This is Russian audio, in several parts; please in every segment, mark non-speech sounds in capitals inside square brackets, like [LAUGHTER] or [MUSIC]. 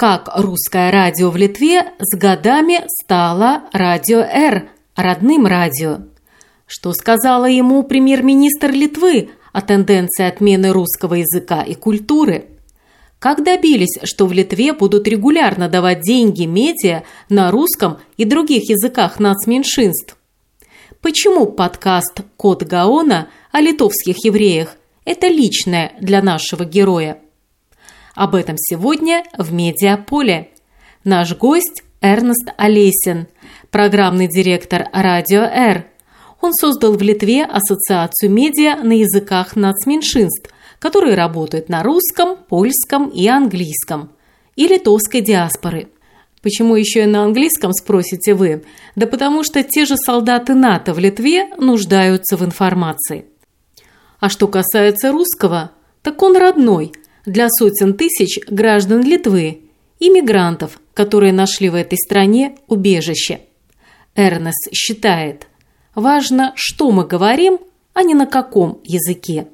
Как русское радио в Литве с годами стало радио Р, родным радио. Что сказала ему премьер-министр Литвы о тенденции отмены русского языка и культуры? Как добились, что в Литве будут регулярно давать деньги медиа на русском и других языках нацменьшинств? Почему подкаст «Код Гаона» о литовских евреях это личное для нашего героя. Об этом сегодня в Медиаполе. Наш гость Эрнест Олесин, программный директор Радио Р. Он создал в Литве ассоциацию медиа на языках нацменьшинств, которые работают на русском, польском и английском, и литовской диаспоры. Почему еще и на английском, спросите вы? Да потому что те же солдаты НАТО в Литве нуждаются в информации. А что касается русского, так он родной для сотен тысяч граждан Литвы, иммигрантов, которые нашли в этой стране убежище. Эрнест считает, важно, что мы говорим, а не на каком языке.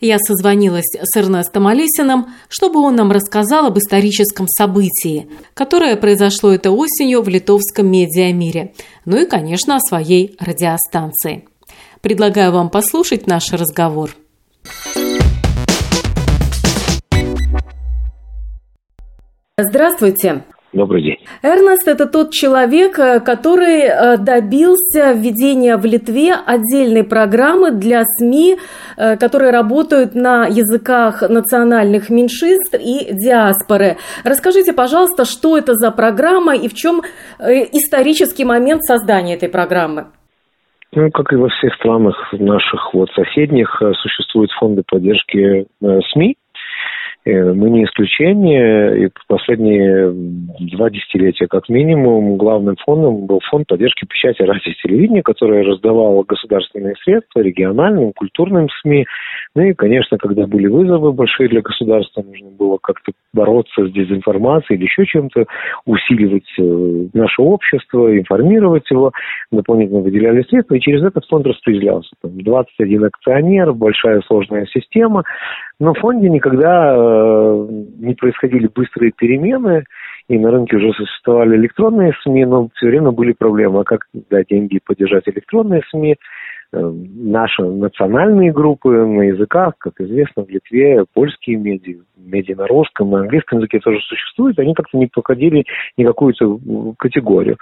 Я созвонилась с Эрнестом Олесиным, чтобы он нам рассказал об историческом событии, которое произошло этой осенью в литовском медиамире, ну и, конечно, о своей радиостанции. Предлагаю вам послушать наш разговор. Здравствуйте. Добрый день. Эрнест – это тот человек, э, который э, добился введения в Литве отдельной программы для СМИ, э, которые работают на языках национальных меньшинств и диаспоры. Расскажите, пожалуйста, что это за программа и в чем исторический момент создания этой программы? Ну, как и во всех странах наших вот соседних, существуют фонды поддержки СМИ, мы не исключение, и последние два десятилетия как минимум главным фондом был фонд поддержки печати радио и телевидения, который раздавал государственные средства региональным, культурным СМИ. Ну и, конечно, когда были вызовы большие для государства, нужно было как-то бороться с дезинформацией или еще чем-то, усиливать э, наше общество, информировать его, дополнительно выделяли средства, и через этот фонд распределялся. Там 21 акционер, большая сложная система, но в фонде никогда э, не происходили быстрые перемены, и на рынке уже существовали электронные СМИ, но все время были проблемы. А как дать деньги поддержать электронные СМИ? Э, наши национальные группы на языках, как известно, в Литве польские медиа, медиа на русском, на английском языке тоже существуют, они как-то не проходили ни какую-то категорию.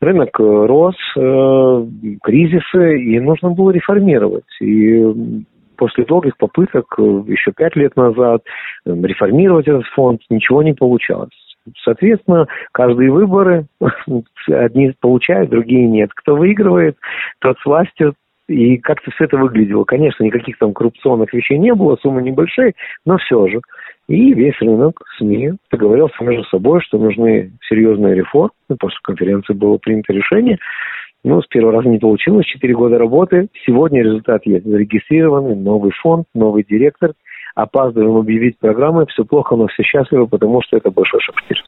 Рынок рос, э, кризисы, и нужно было реформировать. И после долгих попыток э, еще пять лет назад э, реформировать этот фонд ничего не получалось. Соответственно, каждые выборы [LAUGHS] одни получают, другие нет. Кто выигрывает, тот с властью, и как-то все это выглядело. Конечно, никаких там коррупционных вещей не было, суммы небольшие, но все же. И весь рынок СМИ договорился между собой, что нужны серьезные реформы. После конференции было принято решение ну, с первого раза не получилось, четыре года работы. Сегодня результат есть. Зарегистрированный новый фонд, новый директор. Опаздываем объявить программы. Все плохо, но все счастливы, потому что это большой шаг вперед.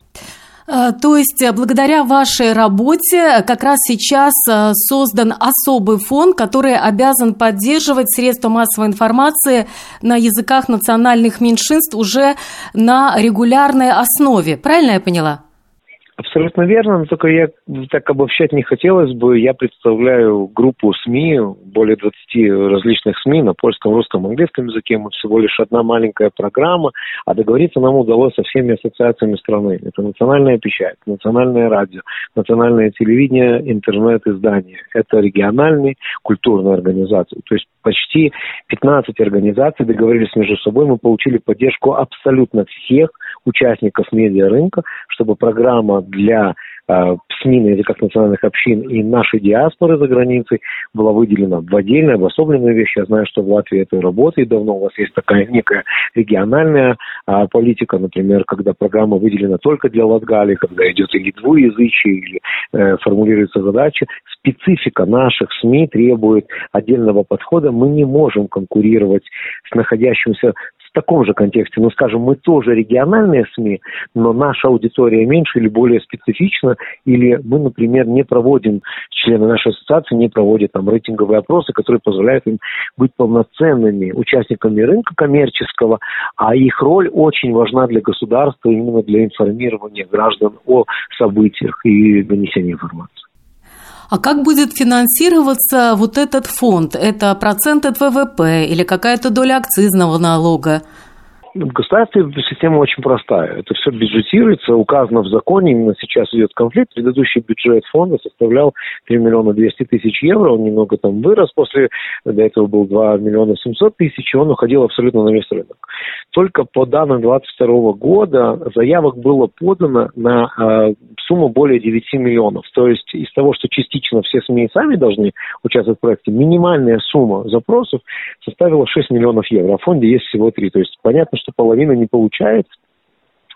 А, то есть, э, благодаря вашей работе как раз сейчас э, создан особый фонд, который обязан поддерживать средства массовой информации на языках национальных меньшинств уже на регулярной основе. Правильно я поняла? Абсолютно верно, но только я так обобщать не хотелось бы. Я представляю группу СМИ, более 20 различных СМИ на польском, русском, английском языке. Мы всего лишь одна маленькая программа, а договориться нам удалось со всеми ассоциациями страны. Это национальная печать, национальное радио, национальное телевидение, интернет-издание. Это региональные культурные организации. То есть почти 15 организаций договорились между собой. Мы получили поддержку абсолютно всех участников медиарынка, чтобы программа для э, СМИ на языках национальных общин и нашей диаспоры за границей была выделена в отдельную, обособленную вещь. Я знаю, что в Латвии это работает давно. У вас есть такая некая региональная а, политика, например, когда программа выделена только для Латгалии, когда идет или двуязычие, или э, формулируется задача. Специфика наших СМИ требует отдельного подхода. Мы не можем конкурировать с находящимся в таком же контексте, ну, скажем, мы тоже региональные СМИ, но наша аудитория меньше или более специфична, или мы, например, не проводим, члены нашей ассоциации не проводят там рейтинговые опросы, которые позволяют им быть полноценными участниками рынка коммерческого, а их роль очень важна для государства именно для информирования граждан о событиях и донесения информации. А как будет финансироваться вот этот фонд? Это процент от ВВП или какая-то доля акцизного налога? В государстве система очень простая. Это все бюджетируется, указано в законе, именно сейчас идет конфликт. Предыдущий бюджет фонда составлял 3 миллиона 200 тысяч евро, он немного там вырос после, до этого был 2 миллиона 700 тысяч, и он уходил абсолютно на весь рынок. Только по данным 2022 года заявок было подано на э, сумму более 9 миллионов. То есть из того, что частично все СМИ сами должны участвовать в проекте, минимальная сумма запросов составила 6 миллионов евро, а в фонде есть всего 3. То есть понятно, что половина не получает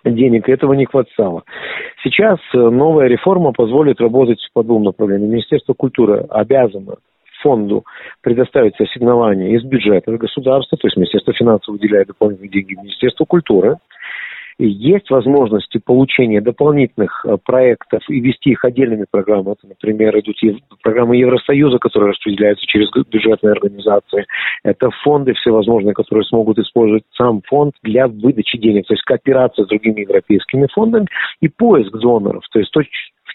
денег, этого не хватало. Сейчас э, новая реформа позволит работать по двум направлениям. Министерство культуры обязано фонду предоставить ассигнования из бюджета государства, то есть Министерство финансов выделяет дополнительные деньги Министерству культуры, есть возможности получения дополнительных э, проектов и вести их отдельными программами. Это, например, идут программы Евросоюза, которые распределяются через бюджетные организации. Это фонды всевозможные, которые смогут использовать сам фонд для выдачи денег. То есть кооперация с другими европейскими фондами и поиск доноров. То есть то,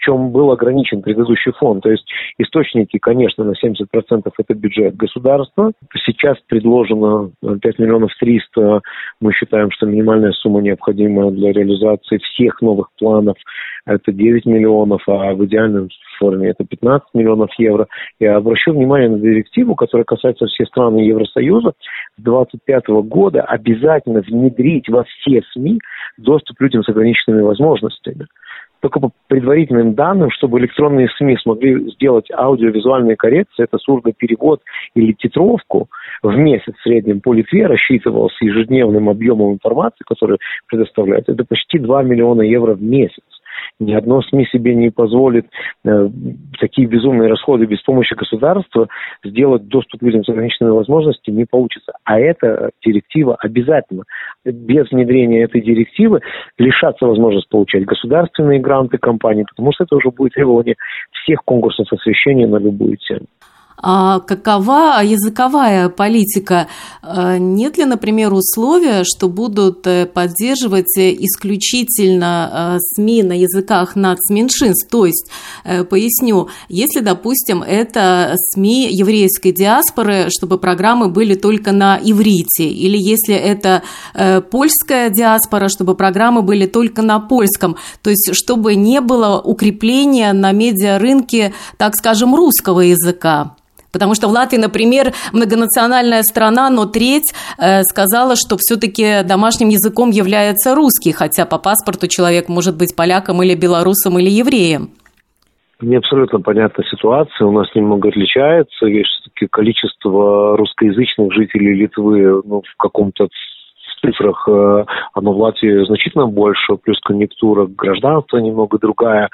чем был ограничен предыдущий фонд. То есть источники, конечно, на 70% это бюджет государства. Сейчас предложено 5 миллионов 300. Мы считаем, что минимальная сумма необходима для реализации всех новых планов. Это 9 миллионов, а в идеальном форме это 15 миллионов евро. Я обращу внимание на директиву, которая касается всех стран Евросоюза. С 2025 года обязательно внедрить во все СМИ доступ людям с ограниченными возможностями только по предварительным данным, чтобы электронные СМИ смогли сделать аудиовизуальные коррекции, это сурдоперевод или титровку в месяц в среднем по Литве рассчитывался ежедневным объемом информации, который предоставляют, это почти 2 миллиона евро в месяц. Ни одно СМИ себе не позволит э, такие безумные расходы без помощи государства сделать доступ людям с ограниченными возможностями не получится. А эта директива обязательно. Без внедрения этой директивы лишаться возможности получать государственные гранты компании, потому что это уже будет требование всех конкурсов освещения на любую тему. А какова языковая политика? А нет ли, например, условия, что будут э, поддерживать исключительно э, СМИ на языках нацменьшинств? То есть, э, поясню, если, допустим, это СМИ еврейской диаспоры, чтобы программы были только на иврите, или если это польская диаспора, чтобы программы были только на польском, то есть чтобы не было укрепления на медиарынке, так скажем, русского языка. Потому что в Латвии, например, многонациональная страна, но треть э, сказала, что все-таки домашним языком является русский, хотя по паспорту человек может быть поляком или белорусом или евреем. Мне абсолютно понятна ситуация, у нас немного отличается. Есть количество русскоязычных жителей Литвы ну, в каком-то цифрах э, оно в Латвии значительно больше, плюс конъюнктура гражданства немного другая.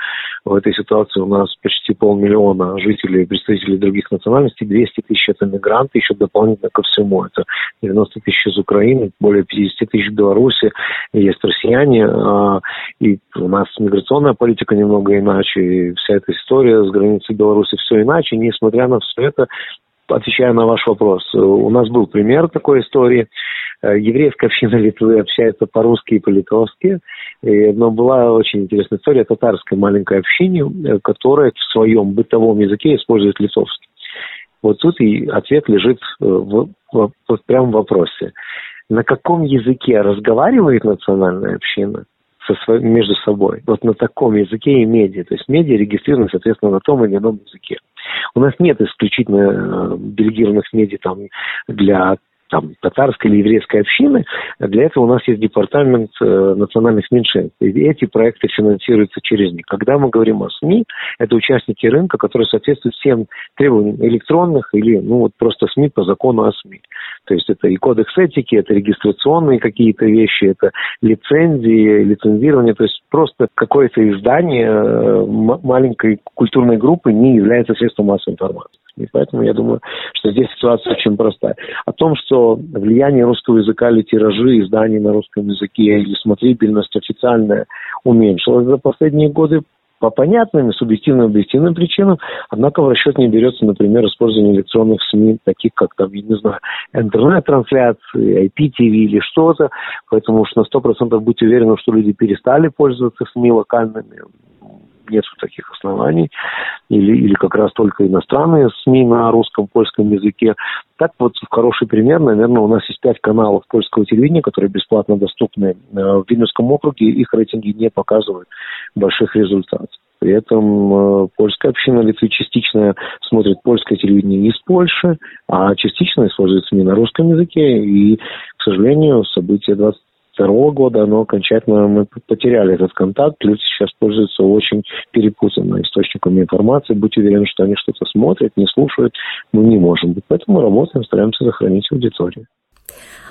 В этой ситуации у нас почти полмиллиона жителей, представителей других национальностей, 200 тысяч это мигранты, еще дополнительно ко всему. Это 90 тысяч из Украины, более 50 тысяч в Беларуси, есть россияне, а, и у нас миграционная политика немного иначе, и вся эта история с границей Беларуси все иначе, несмотря на все это, отвечая на ваш вопрос, у нас был пример такой истории. Э, еврейская община Литвы общается по-русски и по-литовски. Но была очень интересная история татарской маленькой общине, э, которая в своем бытовом языке использует литовский. Вот тут и ответ лежит э, в, в, в прямом вопросе. На каком языке разговаривает национальная община? Со своим, между собой. Вот на таком языке и медиа. То есть медиа регистрированы, соответственно, на том или ином языке. У нас нет исключительно делегированных медиа там, для там, татарской или еврейской общины. Для этого у нас есть департамент э, национальных меньшинств. И эти проекты финансируются через них. Когда мы говорим о СМИ, это участники рынка, которые соответствуют всем требованиям электронных или ну, вот просто СМИ по закону о СМИ. То есть это и кодекс этики, это регистрационные какие-то вещи, это лицензии, лицензирование. То есть просто какое-то издание э, маленькой культурной группы не является средством массовой информации. И поэтому я думаю, что здесь ситуация очень простая. О том, что влияние русского языка или тиражи изданий на русском языке или смотрибельность официальная уменьшилась за последние годы, по понятным и субъективным объективным причинам, однако в расчет не берется, например, использование электронных СМИ, таких как, там, я не знаю, интернет-трансляции, IPTV или что-то, поэтому уж на 100% будьте уверены, что люди перестали пользоваться СМИ локальными, нет таких оснований, или, или как раз только иностранные СМИ на русском, польском языке. Так вот, хороший пример, наверное, у нас есть пять каналов польского телевидения, которые бесплатно доступны э, в Вильнюсском округе, их рейтинги не показывают больших результатов. При этом э, польская община Литвы частично смотрит польское телевидение из Польши, а частично использует СМИ на русском языке. И, к сожалению, события 20 2022 года, но окончательно мы потеряли этот контакт. Люди сейчас пользуются очень перепутанно источниками информации. Будьте уверены, что они что-то смотрят, не слушают. Мы не можем. Поэтому работаем, стараемся сохранить аудиторию.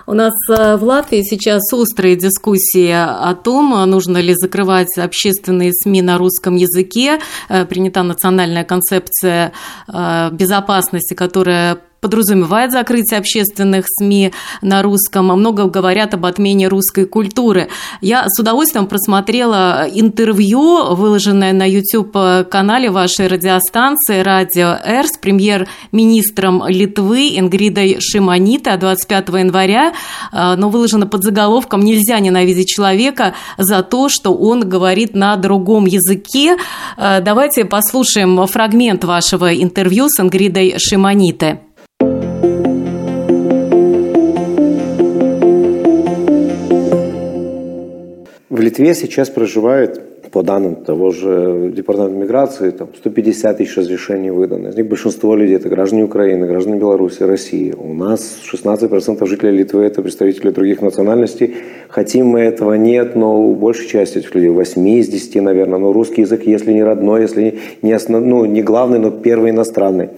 У нас э, в Латвии сейчас острые дискуссии о том, нужно ли закрывать общественные СМИ на русском языке. Э, принята национальная концепция э, безопасности, которая подразумевает закрытие общественных СМИ на русском, много говорят об отмене русской культуры. Я с удовольствием просмотрела интервью, выложенное на YouTube-канале вашей радиостанции «Радио Р» с премьер-министром Литвы Ингридой Шимонитой 25 января, а, но выложено под заголовком «Нельзя ненавидеть человека за то, что он говорит на другом языке». А, давайте послушаем фрагмент вашего интервью с Ингридой Шимонитой. В Литве сейчас проживает, по данным того же Департамента миграции, там 150 тысяч разрешений выдано. Из них большинство людей – это граждане Украины, граждане Беларуси, России. У нас 16% жителей Литвы – это представители других национальностей. Хотим мы этого, нет, но у большей части этих людей, 8 из 10, наверное, но русский язык, если не родной, если не, основ, ну, не главный, но первый иностранный.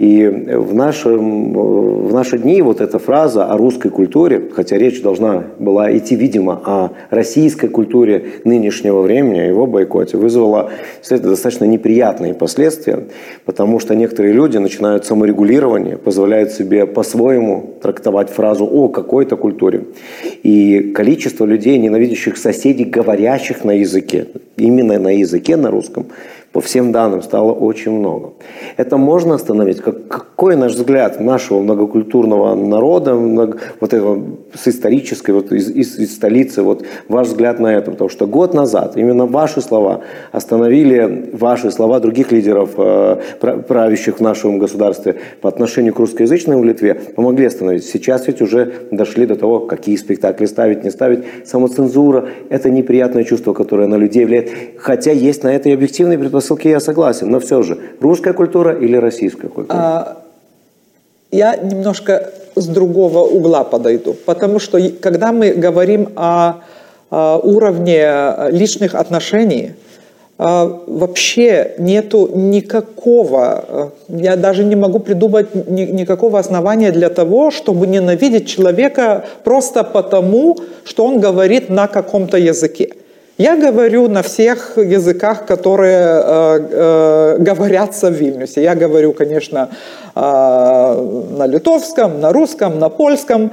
И в, нашем, в наши дни вот эта фраза о русской культуре, хотя речь должна была идти, видимо, о российской культуре нынешнего времени, его бойкоте, вызвала достаточно неприятные последствия, потому что некоторые люди начинают саморегулирование, позволяют себе по-своему трактовать фразу о какой-то культуре. И количество людей, ненавидящих соседей, говорящих на языке, именно на языке, на русском, по всем данным стало очень много. Это можно остановить? Как, какой наш взгляд нашего многокультурного народа, много, вот этого с исторической, вот из, из, из столицы, вот ваш взгляд на это? Потому что год назад именно ваши слова остановили ваши слова других лидеров, э, правящих в нашем государстве по отношению к русскоязычным в Литве, помогли остановить. Сейчас ведь уже дошли до того, какие спектакли ставить, не ставить. Самоцензура – это неприятное чувство, которое на людей влияет. Хотя есть на это и объективные предпосылки предпосылки я согласен, но все же, русская культура или российская культура? А, я немножко с другого угла подойду, потому что когда мы говорим о, о уровне личных отношений, а, вообще нету никакого, а, я даже не могу придумать ни, никакого основания для того, чтобы ненавидеть человека просто потому, что он говорит на каком-то языке. Я говорю на всех языках, которые э, э, говорятся в Вильнюсе. Я говорю, конечно, э, на литовском, на русском, на польском.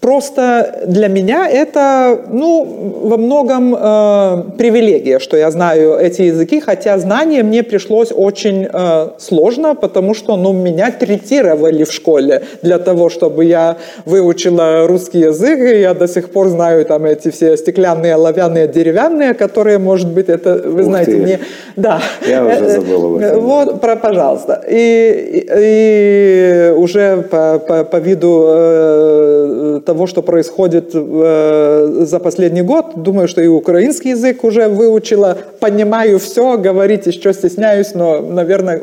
Просто для меня это, ну, во многом э, привилегия, что я знаю эти языки, хотя знание мне пришлось очень э, сложно, потому что, ну, меня третировали в школе для того, чтобы я выучила русский язык, и я до сих пор знаю там эти все стеклянные, оловянные, деревянные, которые, может быть, это, вы Ух знаете, ты. не... Да. Я уже э, забыла об этом. Вот, про, пожалуйста. И, и, и уже по, по, по виду э, того, что происходит э, за последний год. Думаю, что и украинский язык уже выучила, понимаю все, говорить еще стесняюсь, но, наверное,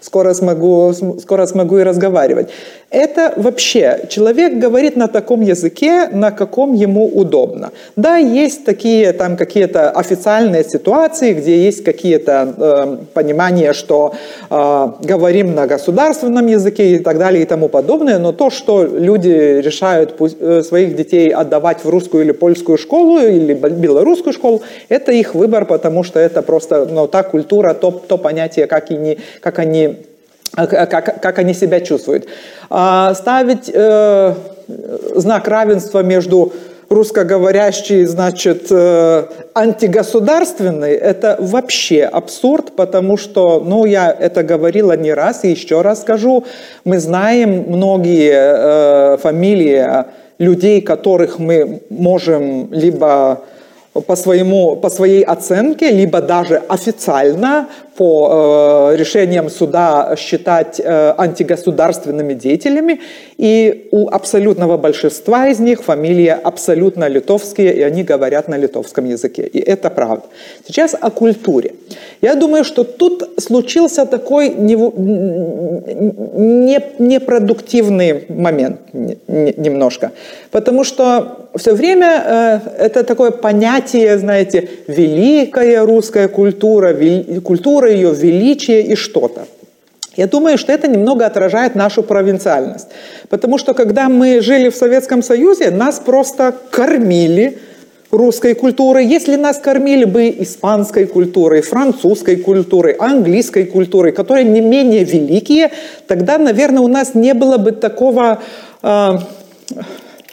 скоро смогу, скоро смогу и разговаривать. Это вообще человек говорит на таком языке, на каком ему удобно. Да, есть такие там какие-то официальные ситуации, где есть какие-то э, понимания, что э, говорим на государственном языке и так далее и тому подобное, но то, что люди решают э, своих детей отдавать в русскую или польскую школу или белорусскую школу, это их выбор, потому что это просто ну, та культура, то, то понятие, как, и не, как они как, как они себя чувствуют. А ставить э, знак равенства между русскоговорящий, значит, э, антигосударственный, это вообще абсурд, потому что, ну, я это говорила не раз и еще раз скажу, мы знаем многие э, фамилии людей, которых мы можем либо по, своему, по своей оценке, либо даже официально по э, решениям суда считать э, антигосударственными деятелями. И у абсолютного большинства из них фамилия абсолютно литовские, и они говорят на литовском языке. И это правда. Сейчас о культуре. Я думаю, что тут случился такой непродуктивный момент немножко. Потому что все время э, это такое понятие, знаете, великая русская культура, культура ее величие и что-то. Я думаю, что это немного отражает нашу провинциальность. Потому что когда мы жили в Советском Союзе, нас просто кормили русской культурой. Если нас кормили бы испанской культурой, французской культурой, английской культурой, которые не менее великие, тогда, наверное, у нас не было бы такого... Э,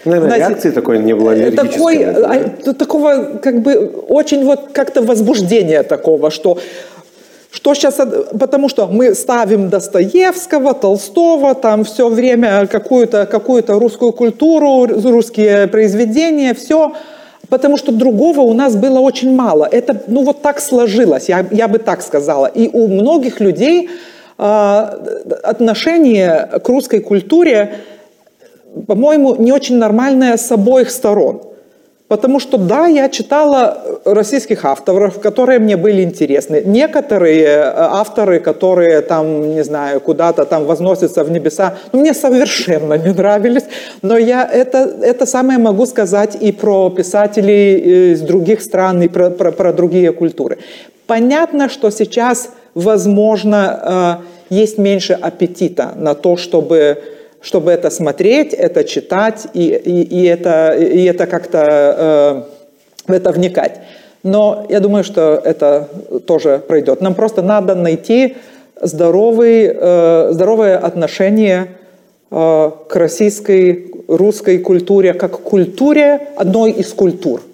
Наверное, знаете, реакции такой не было такой, а, Такого как бы очень вот как-то возбуждения такого, что что сейчас, потому что мы ставим Достоевского, Толстого, там все время какую-то какую русскую культуру, русские произведения, все, потому что другого у нас было очень мало. Это, ну вот так сложилось, я, я бы так сказала. И у многих людей э, отношение к русской культуре, по-моему, не очень нормальное с обоих сторон. Потому что, да, я читала российских авторов, которые мне были интересны. Некоторые э, авторы, которые там, не знаю, куда-то там возносятся в небеса, ну, мне совершенно не нравились. Но я это, это самое могу сказать и про писателей из других стран, и про, про, про другие культуры. Понятно, что сейчас, возможно, э, есть меньше аппетита на то, чтобы чтобы это смотреть, это читать и, и, и это, и это как-то э, в это вникать. Но я думаю, что это тоже пройдет. Нам просто надо найти здоровый, э, здоровое отношение э, к российской, русской культуре, как к культуре одной из культур –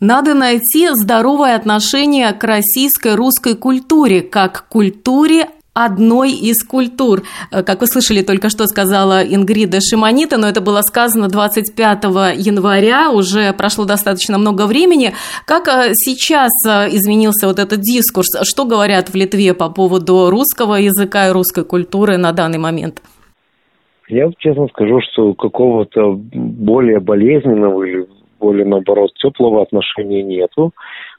Надо найти здоровое отношение к российской русской культуре, как к культуре одной из культур. Э, как вы слышали, только что сказала Ингрида Шиманита, но это было сказано 25 января, уже прошло достаточно много времени. Как э, сейчас э, изменился вот этот дискурс? Что говорят в Литве по поводу русского языка и русской культуры на данный момент? Я честно скажу, что какого-то более болезненного или более, наоборот, теплого отношения нету.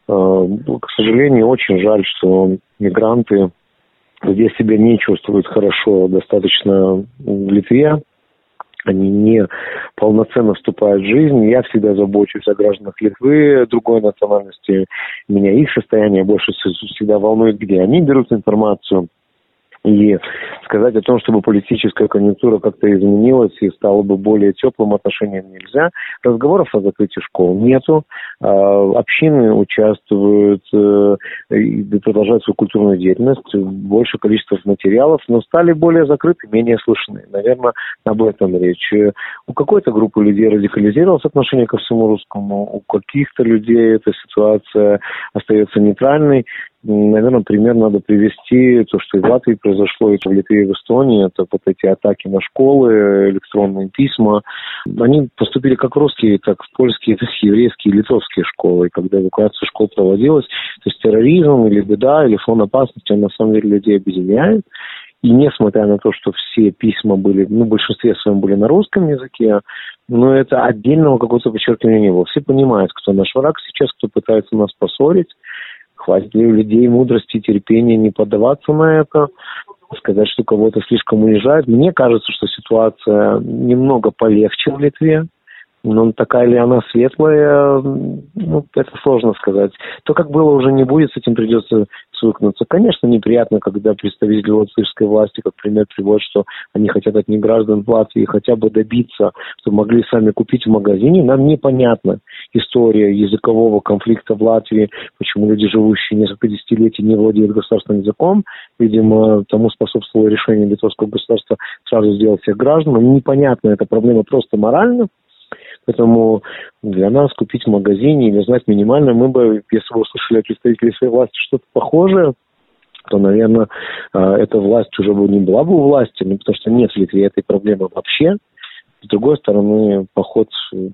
А, к сожалению, очень жаль, что мигранты где себя не чувствуют хорошо достаточно в Литве, они не полноценно вступают в жизнь. Я всегда забочусь о гражданах Литвы другой национальности. Меня их состояние больше всегда волнует, где они берут информацию – и сказать о том, чтобы политическая конъюнктура как-то изменилась и стала бы более теплым отношением нельзя. Разговоров о закрытии школ нету. А, общины участвуют э, и продолжают свою культурную деятельность. Больше количество материалов, но стали более закрыты, менее слышны. Наверное, об этом речь. У какой-то группы людей радикализировалось отношение ко всему русскому, у каких-то людей эта ситуация остается нейтральной. Наверное, пример надо привести, то, что и в Латвии произошло, и в Литве, и в Эстонии, это вот эти атаки на школы, электронные письма. Они поступили как русские, так в польские, так [LAUGHS] и еврейские, и литовские школы. И когда эвакуация школ проводилась, то есть терроризм или беда, или фон опасности, он на самом деле людей объединяет. И несмотря на то, что все письма были, ну, в большинстве своем были на русском языке, но это отдельного какого-то подчеркивания не было. Все понимают, кто наш враг сейчас, кто пытается нас поссорить, Хватит ли у людей мудрости и терпения не поддаваться на это, сказать, что кого-то слишком уезжает. Мне кажется, что ситуация немного полегче в Литве. Но такая ли она светлая, ну, это сложно сказать. То, как было, уже не будет, с этим придется свыкнуться. Конечно, неприятно, когда представители латвийской власти, как пример, приводят, что они хотят от неграждан Латвии хотя бы добиться, чтобы могли сами купить в магазине. Нам непонятна история языкового конфликта в Латвии, почему люди, живущие несколько десятилетий, не владеют государственным языком. Видимо, тому способствовало решение литовского государства сразу сделать всех граждан. Непонятно, эта проблема просто морально. Поэтому для нас купить в магазине или знать минимально, мы бы, если бы услышали от представителей своей власти что-то похожее, то, наверное, а, эта власть уже бы не была бы у власти, ну, потому что нет в Литве этой проблемы вообще. С другой стороны, поход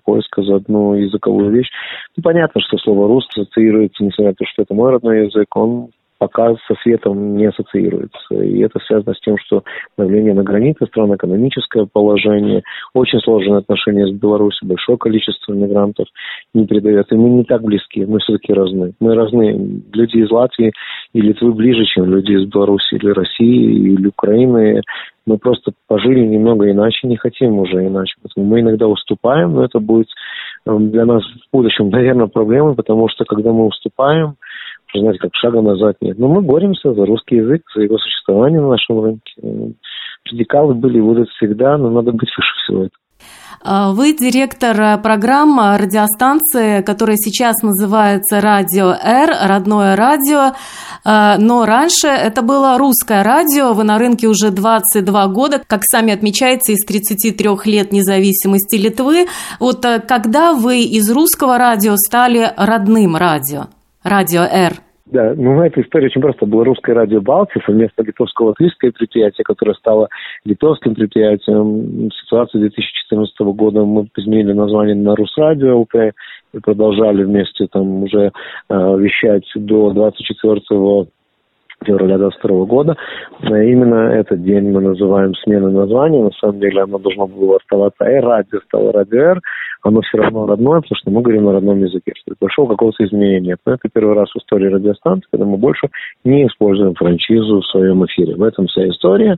поиска за одну языковую вещь. Ну, понятно, что слово «русский» ассоциируется, несмотря на то, что это мой родной язык, он пока со светом не ассоциируется. И это связано с тем, что давление на границе стран, экономическое положение, очень сложные отношения с Беларусью, большое количество мигрантов не передает. И мы не так близки, мы все-таки разные. Мы разные. Люди из Латвии и Литвы ближе, чем люди из Беларуси или России или Украины. Мы просто пожили немного иначе, не хотим уже иначе. Поэтому мы иногда уступаем, но это будет эм, для нас в будущем, [LAUGHS] наверное, проблемой, потому что когда мы уступаем, знаете, как шага назад нет. Но мы боремся за русский язык, за его существование на нашем рынке. Радикалы были и будут всегда, но надо быть выше всего этого. А, вы директор э, программы радиостанции, которая сейчас называется «Радио Р», родное радио, а, но раньше это было русское радио, вы на рынке уже 22 года, как сами отмечаете, из 33 лет независимости Литвы. Вот э, когда вы из русского радио стали родным радио, радио Р? Да, ну эта история очень просто. Было русское радио Балтис, вместо литовского латвийское предприятие, которое стало литовским предприятием. Ситуацию 2014 года мы изменили название на Русрадио ЛТ и продолжали вместе там уже э, вещать до 24 февраля 2022 года. Именно этот день мы называем сменой названия. На самом деле оно должно было оставаться «Р», радио стало «Радио Р», оно все равно родное, потому что мы говорим на родном языке, что произошло какого-то изменения. Но это первый раз в истории радиостанции, когда мы больше не используем франшизу в своем эфире. В этом вся история.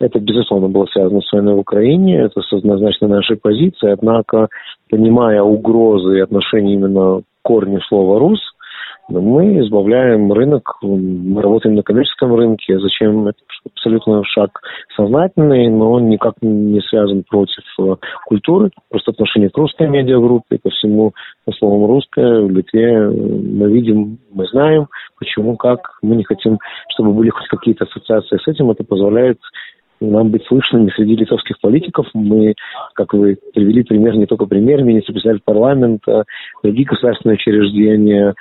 Это, безусловно, было связано с войной в Украине, это однозначно нашей позиции, однако, понимая угрозы и отношения именно к корню слова «рус», мы избавляем рынок, мы работаем на коммерческом рынке. Зачем? Это абсолютно шаг сознательный, но он никак не связан против э, культуры. Просто отношение к русской медиагруппе, ко всему словом русское в Литве э, мы видим, мы знаем, почему, как. Мы не хотим, чтобы были хоть какие-то ассоциации с этим. Это позволяет нам быть слышными среди литовских политиков. Мы, как вы привели пример, не только премьер-министр, председатель парламента, другие государственные учреждения,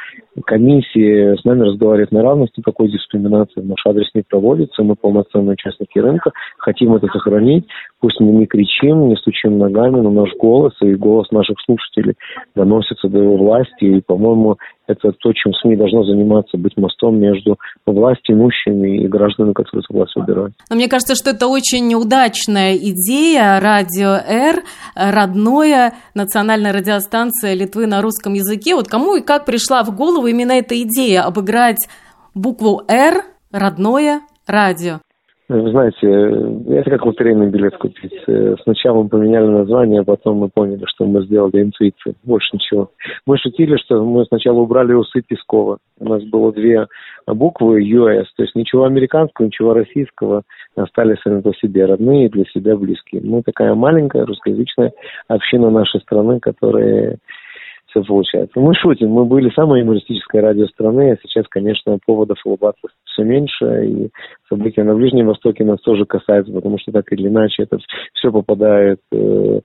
комиссии с нами разговаривают на равных, никакой дискриминации в наш адрес не проводится. Мы полноценные участники рынка, хотим это сохранить. Пусть мы не кричим, не стучим ногами, но наш голос и голос наших слушателей доносится до его власти. И, по-моему, это то, чем СМИ должно заниматься, быть мостом между властью, имущими и гражданами, которые эту власть выбирают. Но мне кажется, что это очень удачная идея. Радио Р, родное, национальная радиостанция Литвы на русском языке. Вот кому и как пришла в голову именно эта идея обыграть букву «Р», родное радио? Вы знаете, это как лотерейный билет купить. Сначала мы поменяли название, а потом мы поняли, что мы сделали интуицию. Больше ничего. Мы шутили, что мы сначала убрали усы Пескова. У нас было две буквы US, то есть ничего американского, ничего российского. Остались сами по себе родные и для себя близкие. Мы такая маленькая русскоязычная община нашей страны, которая все получается. Мы шутим, мы были самой юмористической радио страны, а сейчас, конечно, поводов улыбаться все меньше, и события на Ближнем Востоке нас тоже касаются, потому что так или иначе это все попадает э,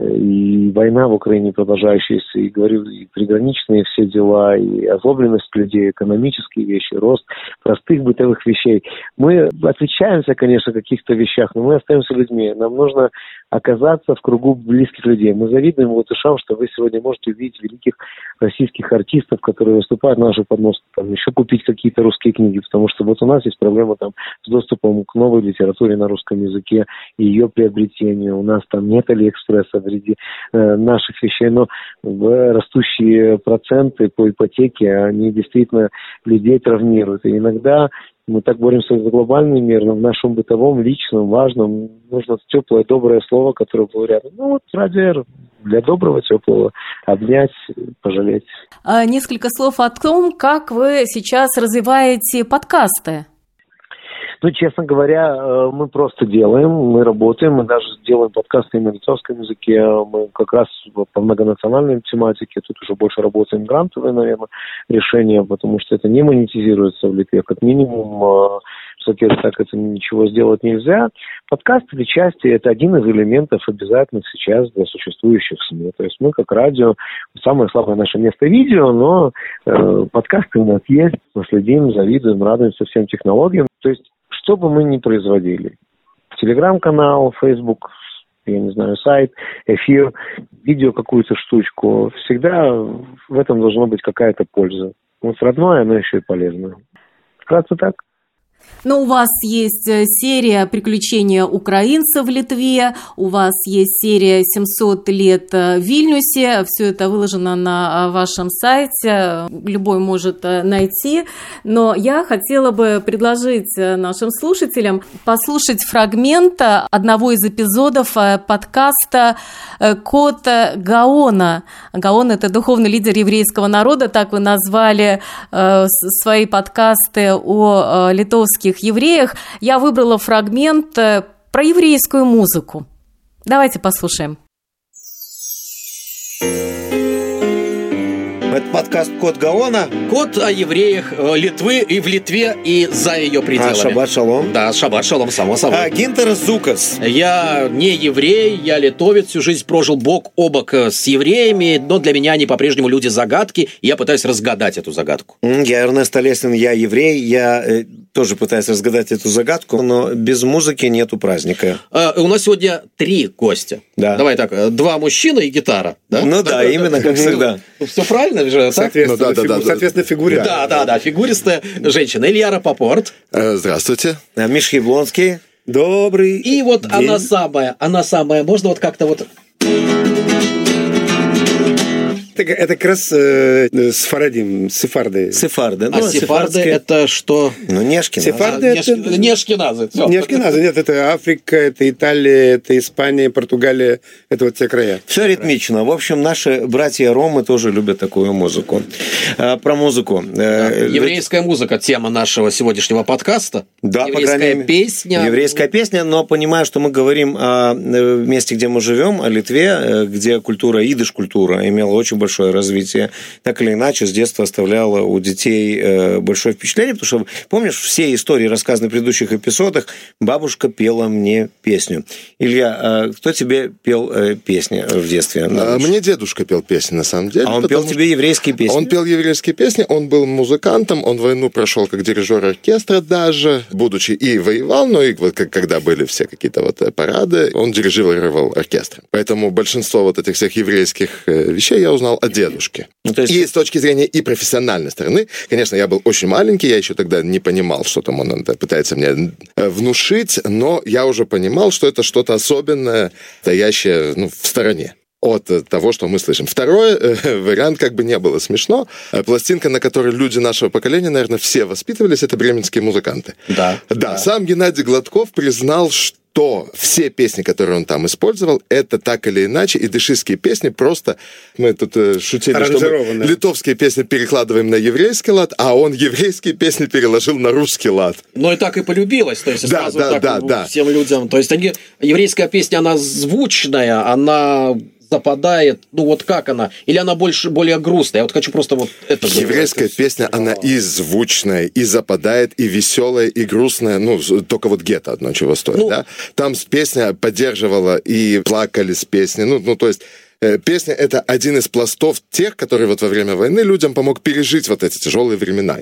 и война в Украине продолжающаяся, и говорю, и приграничные все дела, и озлобленность людей, экономические вещи, рост простых бытовых вещей. Мы отличаемся, конечно, в каких-то вещах, но мы остаемся людьми. Нам нужно оказаться в кругу близких людей. Мы завидуем латышам, что вы сегодня можете увидеть великих российских артистов, которые выступают на нашу подмостку, там, еще купить какие-то русские книги, потому что вот у нас есть проблема там с доступом к новой литературе на русском языке и ее приобретению. У нас там нет Алиэкспресса среди э, наших вещей, но растущие проценты по ипотеке, они действительно людей травмируют. И иногда мы так боремся за глобальный мир, но в нашем бытовом, личном, важном нужно теплое, доброе слово, которое было рядом. Ну вот ради для доброго, теплого, обнять, пожалеть. А несколько слов о том, как вы сейчас развиваете подкасты. Ну, честно говоря, э, мы просто делаем, мы работаем, мы даже делаем подкасты на литовском языке, мы как раз по многонациональной тематике, тут уже больше работаем грантовые, наверное, решения, потому что это не монетизируется в Литве, как минимум, соответственно, так это ничего сделать нельзя. Подкаст или части – это один из элементов обязательных сейчас для существующих СМИ. То есть мы как радио, самое слабое наше место – видео, но э, подкасты у нас есть, мы следим, завидуем, радуемся всем технологиям. То есть что бы мы ни производили, телеграм-канал, Facebook, я не знаю, сайт, эфир, видео какую-то штучку, всегда в этом должна быть какая-то польза. Вот родное, оно еще и полезное. Вкратце так. Но у вас есть э, серия «Приключения украинцев в Литве», у вас есть серия «700 лет э, в Вильнюсе». Все это выложено на э, вашем сайте, любой может найти. Но я хотела бы предложить нашим слушателям послушать фрагмент одного из эпизодов подкаста «Кота Гаона». Гаон – это духовный лидер еврейского народа, так вы назвали свои подкасты о литовских русских евреях, я выбрала фрагмент э, про еврейскую музыку. Давайте послушаем. Это подкаст «Код Гаона». Код о евреях э, Литвы и в Литве, и за ее пределами. А, шаббат шалом. Да, шаббат шалом, само собой. А, Гинтер Зукас. Я не еврей, я литовец, всю жизнь прожил бок о бок э, с евреями, но для меня они по-прежнему люди-загадки, и я пытаюсь разгадать эту загадку. Я Эрнест Олесин, я еврей, я э, тоже пытаюсь разгадать эту загадку, но без музыки нету праздника. А, у нас сегодня три гостя. Да. Давай так, два мужчины и гитара. Да? Ну да, именно как всегда. Все правильно же? Соответственно, ну, да, да, да, соответственно фигуре. Да, да, да, фигуристая женщина. Илья Рапопорт. Э, здравствуйте. Миш Яблонский. Добрый И вот день. она самая, она самая, можно вот как-то вот это, это как раз э, сфарадим, сефарды. Сефарды. А ну, сефарды это что? Ну, Нешкина. Сефарды а, это... Нешкиназы. Все. Нешкиназы, нет, это Африка, это Италия, это Испания, Португалия, это вот те края. Все ритмично. В общем, наши братья Ромы тоже любят такую музыку. А, про музыку. Да. Еврейская музыка, тема нашего сегодняшнего подкаста. Да, Еврейская по крайней мере. песня. Еврейская песня, но понимаю, что мы говорим о месте, где мы живем, о Литве, э, где культура, идыш-культура имела очень большое большое развитие, так или иначе с детства оставляло у детей э, большое впечатление, потому что, помнишь, все истории, рассказанные в предыдущих эпизодах, бабушка пела мне песню. Илья, а кто тебе пел э, песни в детстве? А, мне дедушка пел песни, на самом деле. А он пел тебе еврейские песни? Он пел еврейские песни, он был музыкантом, он войну прошел как дирижер оркестра даже, будучи и воевал, но и вот когда были все какие-то вот парады, он дирижировал оркестром. Поэтому большинство вот этих всех еврейских вещей я узнал от дедушки. Ну, то есть... И с точки зрения и профессиональной стороны, конечно, я был очень маленький, я еще тогда не понимал, что там он пытается мне э, внушить, но я уже понимал, что это что-то особенное, стоящее ну, в стороне от того, что мы слышим. Второй э, [LAUGHS] вариант как бы не было смешно. Э, пластинка, на которой люди нашего поколения, наверное, все воспитывались, это бременские музыканты. Да. Да, да. сам Геннадий Гладков признал, что то все песни, которые он там использовал, это так или иначе идышистские песни, просто мы тут э, шутили, что мы литовские песни перекладываем на еврейский лад, а он еврейские песни переложил на русский лад. Ну и так и полюбилось, то есть да, сразу да, так да, да. всем людям. То есть они, еврейская песня, она звучная, она западает, ну вот как она, или она больше, более грустная, я вот хочу просто вот это... Еврейская это песня, все. она и звучная, и западает, и веселая, и грустная, ну, только вот гетто одно чего стоит, ну, да? Там песня поддерживала, и плакали с песней, ну, ну то есть э, Песня — это один из пластов тех, которые вот во время войны людям помог пережить вот эти тяжелые времена.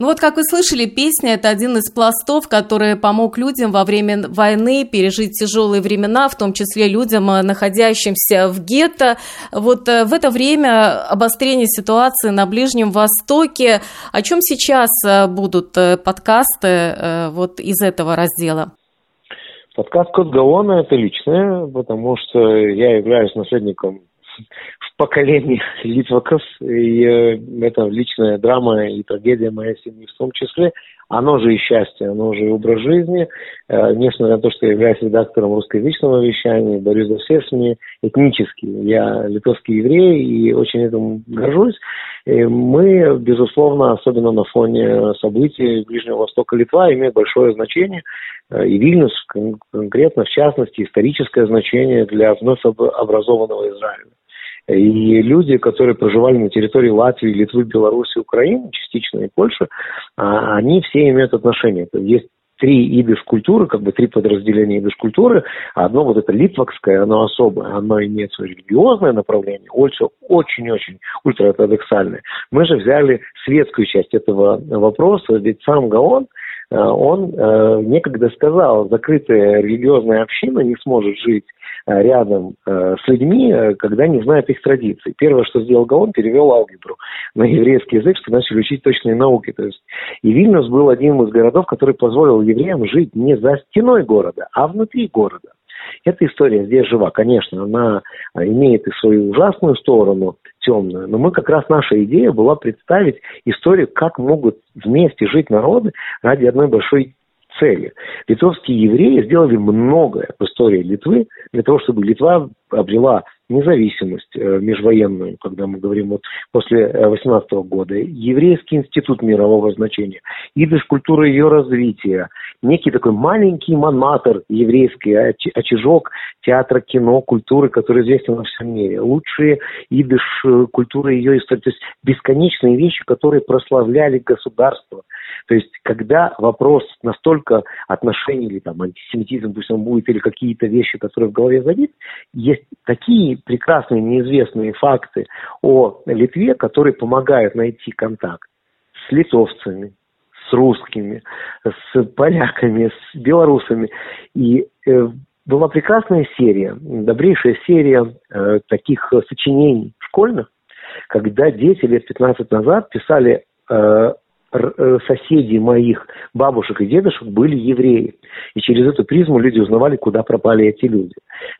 Ну вот, как вы слышали, песня – это один из пластов, который помог людям во время войны пережить тяжелые времена, в том числе людям, э, находящимся в гетто. Вот э, в это время обострение ситуации на Ближнем Востоке. О чем сейчас э, будут подкасты вот из этого раздела? Подкаст «Код Гаона» – это личное, потому что я являюсь наследником в поколении [LAUGHS] Литваков, и э, это личная драма и трагедия моей семьи в том числе. Оно же и счастье, оно же и образ жизни. Э, несмотря на то, что я являюсь редактором русскоязычного вещания, борюсь за все СМИ этнически. Я литовский еврей и очень этим горжусь. И мы, безусловно, особенно на фоне событий Ближнего Востока Литва, имеет большое значение. Э, и Вильнюс конкретно, в частности, историческое значение для вновь образованного Израиля. И люди, которые проживали на территории Латвии, Литвы, Беларуси, Украины, частично и Польши, а, они все имеют отношение. Есть три идыш культуры, как бы три подразделения идыш культуры. Одно вот это литвакское, оно особое, оно имеет свое религиозное направление, очень-очень ультраортодоксальное. Мы же взяли светскую часть этого вопроса, ведь сам Гаон, он э, некогда сказал, закрытая религиозная община не сможет жить Э, рядом э, с людьми, э, когда не знают их традиций. Первое, что сделал Гаон, перевел алгебру на еврейский язык, что начали учить точные науки. То есть, и Вильнюс был одним из городов, который позволил евреям жить не за стеной города, а внутри города. Эта история здесь жива, конечно, она имеет и свою ужасную сторону, темную, но мы как раз, наша идея была представить историю, как могут вместе жить народы ради одной большой цели. Литовские евреи сделали многое в истории Литвы для того, чтобы Литва обрела независимость э, межвоенную, когда мы говорим вот после 18 э, года, еврейский институт мирового значения, идыш культура ее развития, некий такой маленький манматор еврейский, очажок театра, кино, культуры, который известен во всем мире, лучшие идыш э, культуры ее истории, то есть бесконечные вещи, которые прославляли государство, то есть, когда вопрос настолько отношений или там антисемитизм, пусть он будет, или какие-то вещи, которые в голове забит, есть такие прекрасные неизвестные факты о Литве, которые помогают найти контакт с литовцами, с русскими, с поляками, с белорусами. И э, была прекрасная серия, добрейшая серия э, таких сочинений школьных, когда дети лет 15 назад писали э, Э, соседи моих бабушек и дедушек были евреи. И через эту призму люди узнавали, куда пропали эти люди.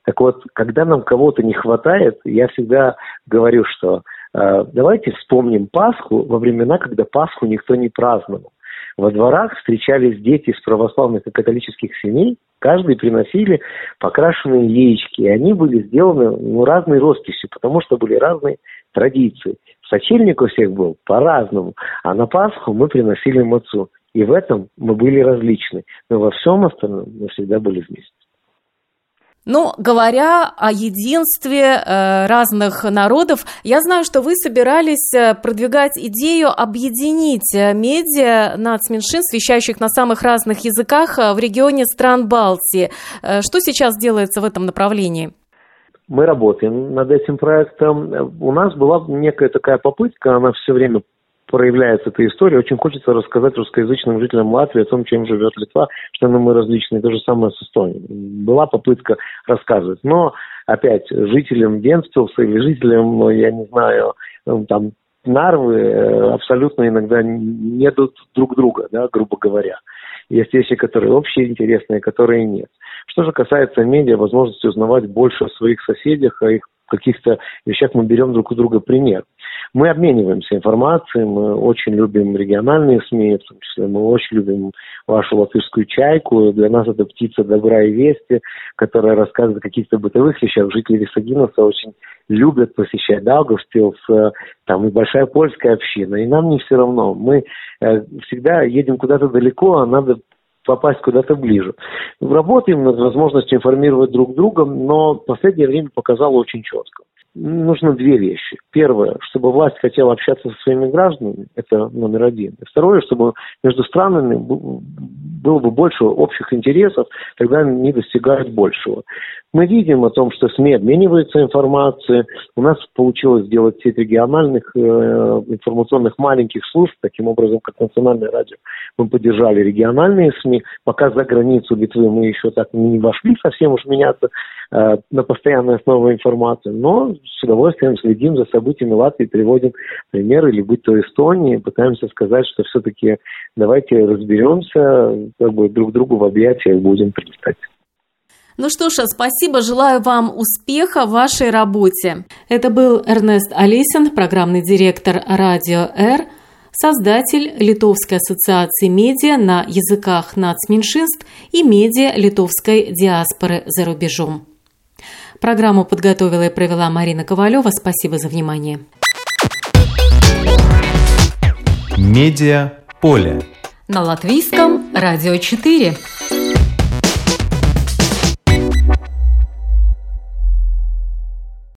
Так вот, когда нам кого-то не хватает, я всегда говорю, что э, давайте вспомним Пасху во времена, когда Пасху никто не праздновал. Во дворах встречались дети из православных и католических семей, каждый приносили покрашенные яички, и они были сделаны ну, разной росписью, потому что были разные традиции. Сочельник у всех был по-разному, а на Пасху мы приносили мацу. И в этом мы были различны, но во всем остальном мы всегда были вместе. Но говоря о единстве э, разных народов, я знаю, что вы собирались э, продвигать идею объединить э, медиа нацменьшинств, вещающих на самых разных языках в регионе стран Балтии. Что сейчас делается в этом направлении? Мы работаем над этим проектом. У нас была некая такая попытка, она все время проявляется эта история. Очень хочется рассказать русскоязычным жителям Латвии о том, чем живет Литва, что мы различные. То же самое с Эстонией. Была попытка рассказывать. Но, опять, жителям Венспилса или жителям, ну, я не знаю, там, Нарвы э, абсолютно иногда не идут друг друга, да, грубо говоря. Есть вещи, которые общие, интересные, которые нет. Что же касается медиа, возможности узнавать больше о своих соседях, о их каких-то вещах мы берем друг у друга пример. Мы обмениваемся информацией, мы очень любим региональные СМИ, в том числе мы очень любим вашу латышскую чайку. Для нас это птица добра и вести, которая рассказывает о каких-то бытовых вещах. Жители Висагинуса очень любят посещать Даугавпилс, там и большая польская община, и нам не все равно. Мы э, всегда едем куда-то далеко, а надо попасть куда-то ближе. Работаем над возможностью информировать друг друга, но последнее время показало очень четко. Нужно две вещи. Первое, чтобы власть хотела общаться со своими гражданами, это номер один. И второе, чтобы между странами было бы больше общих интересов, тогда они достигают большего. Мы видим о том, что СМИ обмениваются информацией. У нас получилось сделать сеть региональных э, информационных маленьких служб, таким образом, как Национальное радио. Мы поддержали региональные СМИ. Пока за границу Литвы мы еще так не вошли совсем уж меняться на постоянной основе информации, но с удовольствием следим за событиями Латвии, приводим примеры, или будь то Эстонии, пытаемся сказать, что все-таки давайте разберемся, как бы друг другу в объятиях будем прилетать. Ну что ж, спасибо, желаю вам успеха в вашей работе. Это был Эрнест Алисин, программный директор Радио Р, создатель Литовской ассоциации медиа на языках нацменьшинств и медиа литовской диаспоры за рубежом. Программу подготовила и провела Марина Ковалева. Спасибо за внимание. Медиа поле. На латвийском радио 4.